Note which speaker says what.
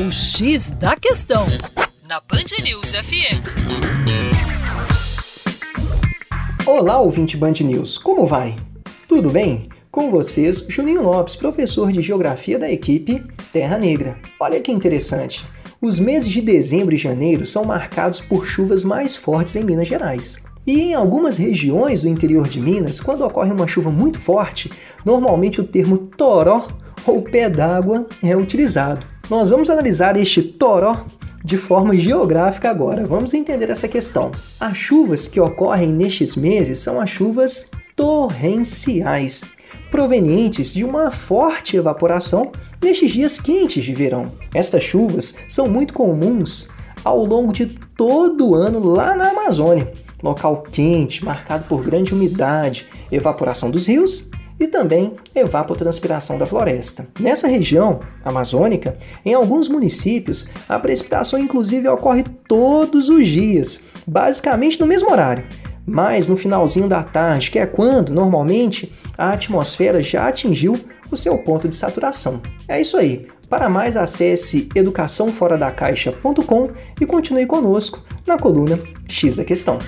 Speaker 1: O X da Questão, na Band News FM.
Speaker 2: Olá, ouvinte Band News, como vai? Tudo bem? Com vocês, Juninho Lopes, professor de Geografia da equipe Terra Negra. Olha que interessante. Os meses de dezembro e janeiro são marcados por chuvas mais fortes em Minas Gerais. E em algumas regiões do interior de Minas, quando ocorre uma chuva muito forte, normalmente o termo toró ou pé d'água é utilizado. Nós vamos analisar este toró de forma geográfica agora. Vamos entender essa questão. As chuvas que ocorrem nestes meses são as chuvas torrenciais, provenientes de uma forte evaporação nestes dias quentes de verão. Estas chuvas são muito comuns ao longo de todo o ano lá na Amazônia, local quente, marcado por grande umidade, evaporação dos rios e também evapotranspiração da floresta. Nessa região amazônica, em alguns municípios, a precipitação inclusive ocorre todos os dias, basicamente no mesmo horário, mas no finalzinho da tarde, que é quando normalmente a atmosfera já atingiu o seu ponto de saturação. É isso aí. Para mais, acesse educaçãoforadacaixa.com e continue conosco na coluna X da Questão.